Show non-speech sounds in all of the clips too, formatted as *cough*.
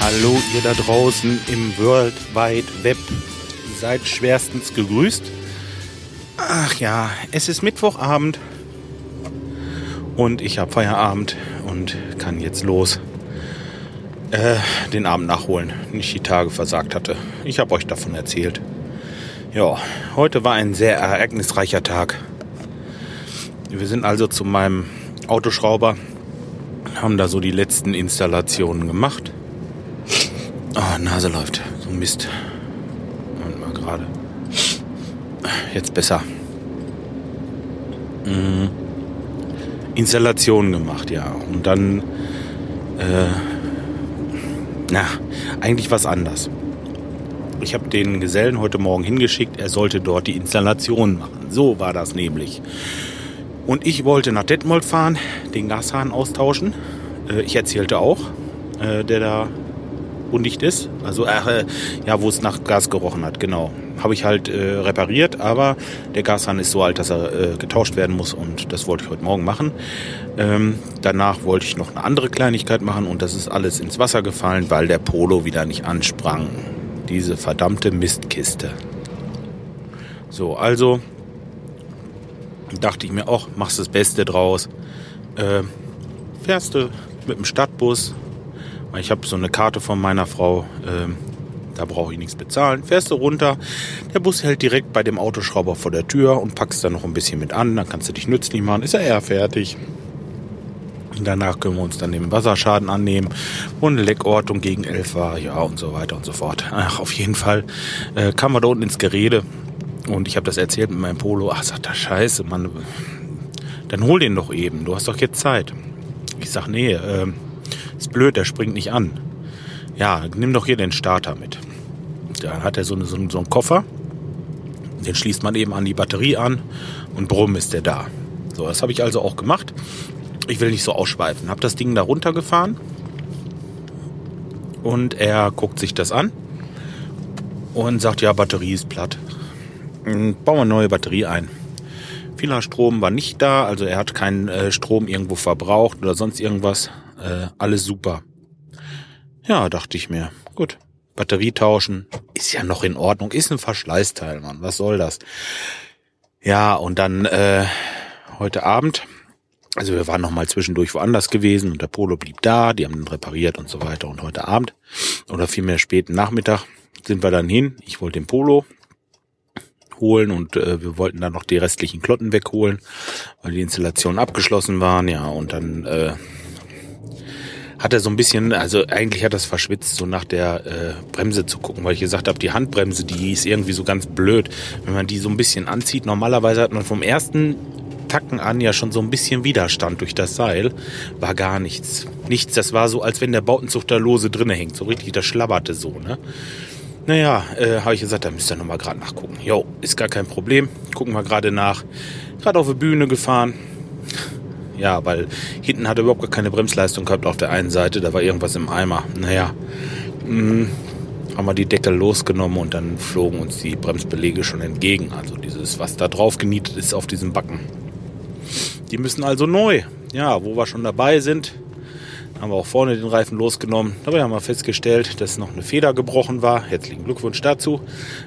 Hallo ihr da draußen im World Wide Web. Seid schwerstens gegrüßt. Ach ja, es ist Mittwochabend und ich habe Feierabend und kann jetzt los äh, den Abend nachholen, den ich die Tage versagt hatte. Ich habe euch davon erzählt. Ja, heute war ein sehr ereignisreicher Tag. Wir sind also zu meinem Autoschrauber, haben da so die letzten Installationen gemacht. Ah, Nase läuft. So Mist. Moment mal gerade. Jetzt besser. Mhm. Installationen gemacht, ja. Und dann, äh, na, eigentlich was anders. Ich habe den Gesellen heute Morgen hingeschickt, er sollte dort die Installation machen. So war das nämlich. Und ich wollte nach Detmold fahren, den Gashahn austauschen. Äh, ich erzählte auch, äh, der da undicht ist. Also, äh, ja, wo es nach Gas gerochen hat, genau. Habe ich halt äh, repariert, aber der Gashahn ist so alt, dass er äh, getauscht werden muss und das wollte ich heute Morgen machen. Ähm, danach wollte ich noch eine andere Kleinigkeit machen und das ist alles ins Wasser gefallen, weil der Polo wieder nicht ansprang. Diese verdammte Mistkiste. So, also dachte ich mir auch, machst das Beste draus. Äh, fährst du mit dem Stadtbus. Ich habe so eine Karte von meiner Frau. Äh, da brauche ich nichts bezahlen. Fährst du runter. Der Bus hält direkt bei dem Autoschrauber vor der Tür und packst da noch ein bisschen mit an. Dann kannst du dich nützlich machen. Ist er eher fertig. Und danach können wir uns dann den Wasserschaden annehmen, eine Leckortung gegen elf war, ja und so weiter und so fort. Ach, auf jeden Fall äh, kam man da unten ins Gerede und ich habe das erzählt mit meinem Polo. Ach, sagt er, scheiße, Mann, dann hol den doch eben, du hast doch jetzt Zeit. Ich sag, nee, äh, ist blöd, der springt nicht an. Ja, nimm doch hier den Starter mit. Dann hat er so, eine, so, so einen Koffer, den schließt man eben an die Batterie an und brumm ist der da. So, das habe ich also auch gemacht. Ich will nicht so ausschweifen. Hab das Ding da runtergefahren und er guckt sich das an und sagt, ja, Batterie ist platt. Bauen wir eine neue Batterie ein. Vieler Strom war nicht da, also er hat keinen äh, Strom irgendwo verbraucht oder sonst irgendwas. Äh, alles super. Ja, dachte ich mir. Gut. Batterie tauschen ist ja noch in Ordnung. Ist ein Verschleißteil, Mann. Was soll das? Ja, und dann äh, heute Abend also wir waren noch mal zwischendurch woanders gewesen und der Polo blieb da, die haben ihn repariert und so weiter. Und heute Abend oder vielmehr späten Nachmittag sind wir dann hin. Ich wollte den Polo holen und äh, wir wollten dann noch die restlichen Klotten wegholen, weil die Installationen abgeschlossen waren. Ja, und dann äh, hat er so ein bisschen, also eigentlich hat es verschwitzt, so nach der äh, Bremse zu gucken, weil ich gesagt habe, die Handbremse, die ist irgendwie so ganz blöd, wenn man die so ein bisschen anzieht. Normalerweise hat man vom ersten Tacken an ja schon so ein bisschen Widerstand durch das Seil. War gar nichts. Nichts, das war so, als wenn der Bautenzug da lose drinne hängt. So richtig, das schlabberte so, ne? Naja, äh, habe ich gesagt, da müsst ihr nochmal gerade nachgucken. Jo, ist gar kein Problem. Gucken wir gerade nach. Gerade auf die Bühne gefahren. Ja, weil hinten hat er überhaupt gar keine Bremsleistung gehabt auf der einen Seite. Da war irgendwas im Eimer. Naja, mh, haben wir die Deckel losgenommen und dann flogen uns die Bremsbelege schon entgegen. Also dieses, was da drauf genietet ist auf diesem Backen. Die müssen also neu. Ja, wo wir schon dabei sind, haben wir auch vorne den Reifen losgenommen. Dabei haben wir festgestellt, dass noch eine Feder gebrochen war. Herzlichen Glückwunsch dazu.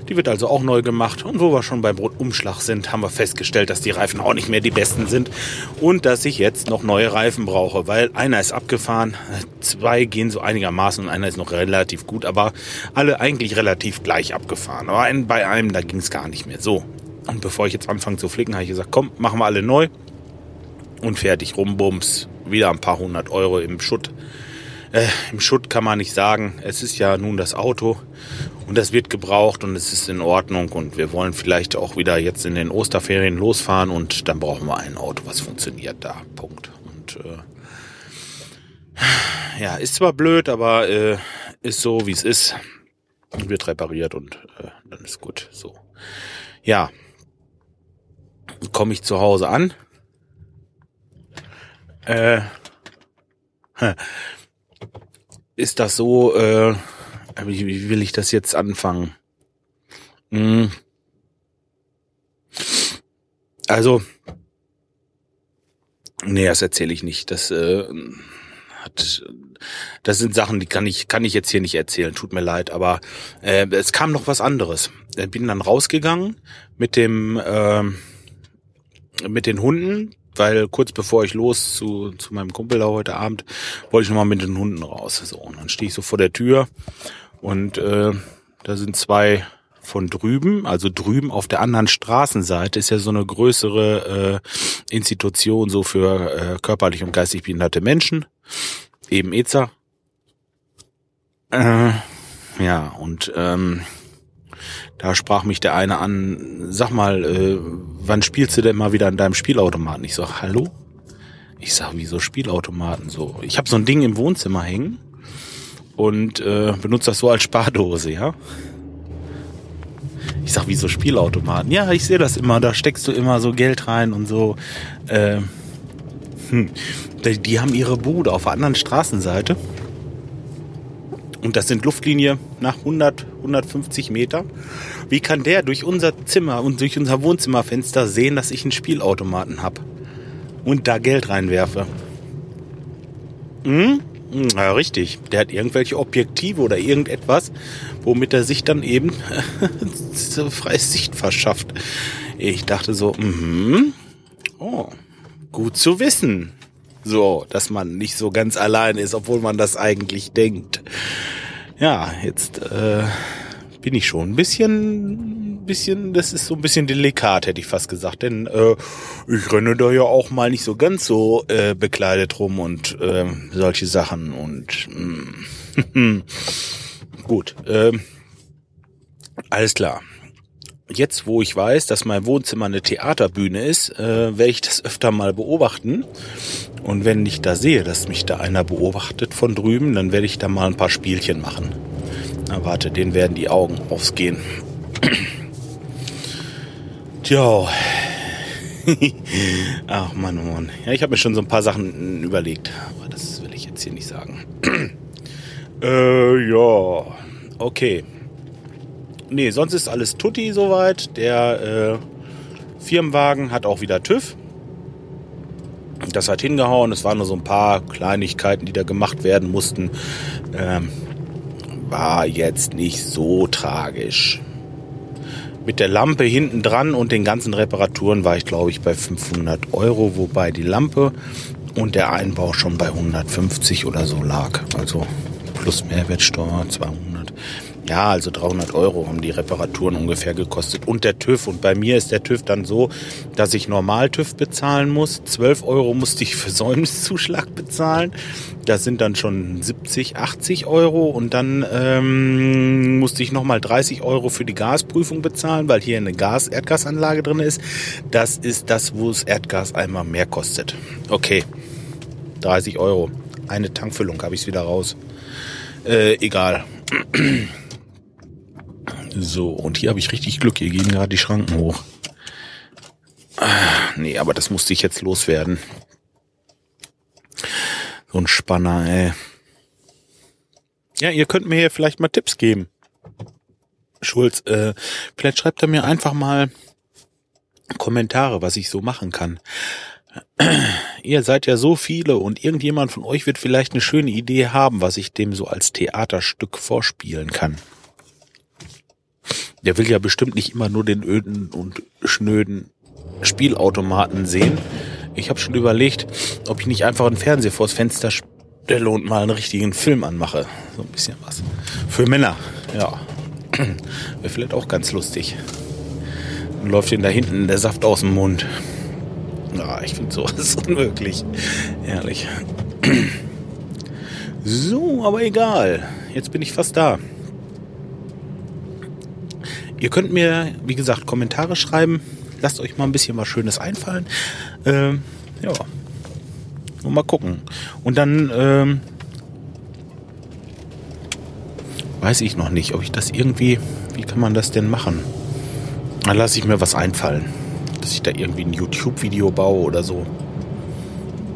Die wird also auch neu gemacht. Und wo wir schon beim Umschlag sind, haben wir festgestellt, dass die Reifen auch nicht mehr die besten sind und dass ich jetzt noch neue Reifen brauche, weil einer ist abgefahren, zwei gehen so einigermaßen und einer ist noch relativ gut, aber alle eigentlich relativ gleich abgefahren. Aber bei einem, da ging es gar nicht mehr. So. Und bevor ich jetzt anfange zu flicken, habe ich gesagt, komm, machen wir alle neu und fertig, rumbums, wieder ein paar hundert Euro im Schutt. Äh, Im Schutt kann man nicht sagen, es ist ja nun das Auto und das wird gebraucht und es ist in Ordnung und wir wollen vielleicht auch wieder jetzt in den Osterferien losfahren und dann brauchen wir ein Auto, was funktioniert da. Punkt. Und äh, ja, ist zwar blöd, aber äh, ist so, wie es ist. Wird repariert und äh, dann ist gut. So. Ja. Komme ich zu Hause an äh, *laughs* ist das so, äh, wie, wie will ich das jetzt anfangen? Hm. Also, Nee, das erzähle ich nicht. Das äh, hat, das sind Sachen, die kann ich kann ich jetzt hier nicht erzählen. Tut mir leid, aber äh, es kam noch was anderes. Ich bin dann rausgegangen mit dem äh, mit den Hunden, weil kurz bevor ich los zu, zu meinem Kumpel da heute Abend wollte ich nochmal mit den Hunden raus. So und dann stehe ich so vor der Tür und äh, da sind zwei von drüben, also drüben auf der anderen Straßenseite ist ja so eine größere äh, Institution so für äh, körperlich und geistig behinderte Menschen, eben EZA. Äh, ja, und ähm, da sprach mich der eine an, sag mal, äh, wann spielst du denn mal wieder an deinem Spielautomaten? Ich sag, hallo? Ich sag, wieso Spielautomaten so? Ich habe so ein Ding im Wohnzimmer hängen und äh, benutze das so als Spardose, ja? Ich sag, wieso Spielautomaten? Ja, ich sehe das immer, da steckst du immer so Geld rein und so. Äh, hm. die, die haben ihre Bude auf der anderen Straßenseite. Und das sind Luftlinie nach 100, 150 Meter. Wie kann der durch unser Zimmer und durch unser Wohnzimmerfenster sehen, dass ich einen Spielautomaten hab und da Geld reinwerfe? Hm? Ja, richtig. Der hat irgendwelche Objektive oder irgendetwas, womit er sich dann eben *laughs* freie Sicht verschafft. Ich dachte so, mhm, oh, gut zu wissen. So, dass man nicht so ganz allein ist, obwohl man das eigentlich denkt. Ja, jetzt äh, bin ich schon ein bisschen, bisschen, das ist so ein bisschen delikat, hätte ich fast gesagt. Denn äh, ich renne da ja auch mal nicht so ganz so äh, bekleidet rum und äh, solche Sachen. Und mh. *laughs* gut, äh, alles klar. Jetzt, wo ich weiß, dass mein Wohnzimmer eine Theaterbühne ist, äh, werde ich das öfter mal beobachten. Und wenn ich da sehe, dass mich da einer beobachtet von drüben, dann werde ich da mal ein paar Spielchen machen. Na warte, denen werden die Augen aufgehen. *clears throat* Tja. *laughs* Ach Mann, oh Mann. Ja, ich habe mir schon so ein paar Sachen überlegt. Aber das will ich jetzt hier nicht sagen. *clears throat* äh, ja. Okay. Nee, sonst ist alles tutti soweit. Der äh, Firmenwagen hat auch wieder TÜV. Das hat hingehauen. Es waren nur so ein paar Kleinigkeiten, die da gemacht werden mussten. Ähm, war jetzt nicht so tragisch. Mit der Lampe hinten dran und den ganzen Reparaturen war ich, glaube ich, bei 500 Euro, wobei die Lampe und der Einbau schon bei 150 oder so lag. Also plus Mehrwertsteuer 200. Ja, also 300 Euro haben die Reparaturen ungefähr gekostet. Und der TÜV. Und bei mir ist der TÜV dann so, dass ich normal TÜV bezahlen muss. 12 Euro musste ich für *laughs* Säumniszuschlag bezahlen. Das sind dann schon 70, 80 Euro. Und dann ähm, musste ich nochmal 30 Euro für die Gasprüfung bezahlen, weil hier eine Gas-Erdgasanlage drin ist. Das ist das, wo es Erdgas einmal mehr kostet. Okay, 30 Euro. Eine Tankfüllung habe ich es wieder raus. Äh, egal. *clears throat* So, und hier habe ich richtig Glück. Hier gehen gerade die Schranken hoch. Ah, nee, aber das musste ich jetzt loswerden. So ein Spanner, ey. Ja, ihr könnt mir hier vielleicht mal Tipps geben. Schulz, äh, vielleicht schreibt er mir einfach mal Kommentare, was ich so machen kann. *clears throat* Ihr seid ja so viele und irgendjemand von euch wird vielleicht eine schöne Idee haben, was ich dem so als Theaterstück vorspielen kann. Der will ja bestimmt nicht immer nur den öden und schnöden Spielautomaten sehen. Ich habe schon überlegt, ob ich nicht einfach einen Fernseher vors Fenster stelle und mal einen richtigen Film anmache. So ein bisschen was. Für Männer, ja. *clears throat* Wäre vielleicht auch ganz lustig. Dann läuft ihnen da hinten der Saft aus dem Mund. Ja, ich finde sowas *laughs* unmöglich. Ehrlich. *clears throat* So, aber egal. Jetzt bin ich fast da. Ihr könnt mir, wie gesagt, Kommentare schreiben. Lasst euch mal ein bisschen was Schönes einfallen. Ähm, ja. Und mal gucken. Und dann ähm, weiß ich noch nicht, ob ich das irgendwie. Wie kann man das denn machen? Dann lasse ich mir was einfallen. Dass ich da irgendwie ein YouTube-Video baue oder so.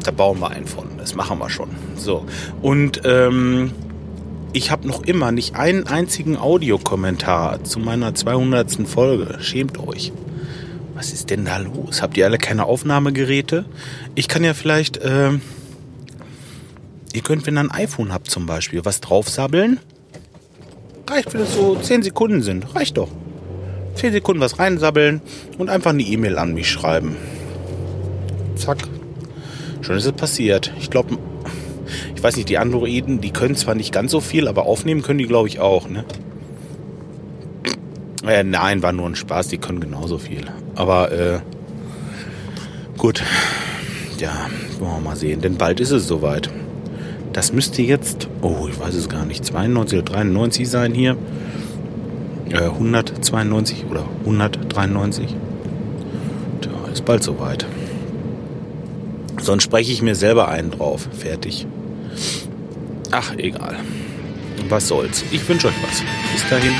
Da bauen wir einen von. Das machen wir schon. So. Und ähm, ich habe noch immer nicht einen einzigen Audiokommentar zu meiner 200. Folge. Schämt euch. Was ist denn da los? Habt ihr alle keine Aufnahmegeräte? Ich kann ja vielleicht, ähm, ihr könnt, wenn ihr ein iPhone habt zum Beispiel, was draufsabbeln. Reicht, wenn es so 10 Sekunden sind. Reicht doch. 10 Sekunden was reinsabbeln und einfach eine E-Mail an mich schreiben. Zack. Schon ist es passiert. Ich glaube, ich weiß nicht, die Androiden, die können zwar nicht ganz so viel, aber aufnehmen können die, glaube ich, auch, ne? Äh, nein, war nur ein Spaß, die können genauso viel. Aber äh, gut. Ja, wollen wir mal sehen. Denn bald ist es soweit. Das müsste jetzt, oh, ich weiß es gar nicht, 92 oder 93 sein hier. Äh, 192 oder 193. Tja, ist bald soweit. Sonst spreche ich mir selber einen drauf. Fertig. Ach, egal. Was soll's. Ich wünsche euch was. Bis dahin.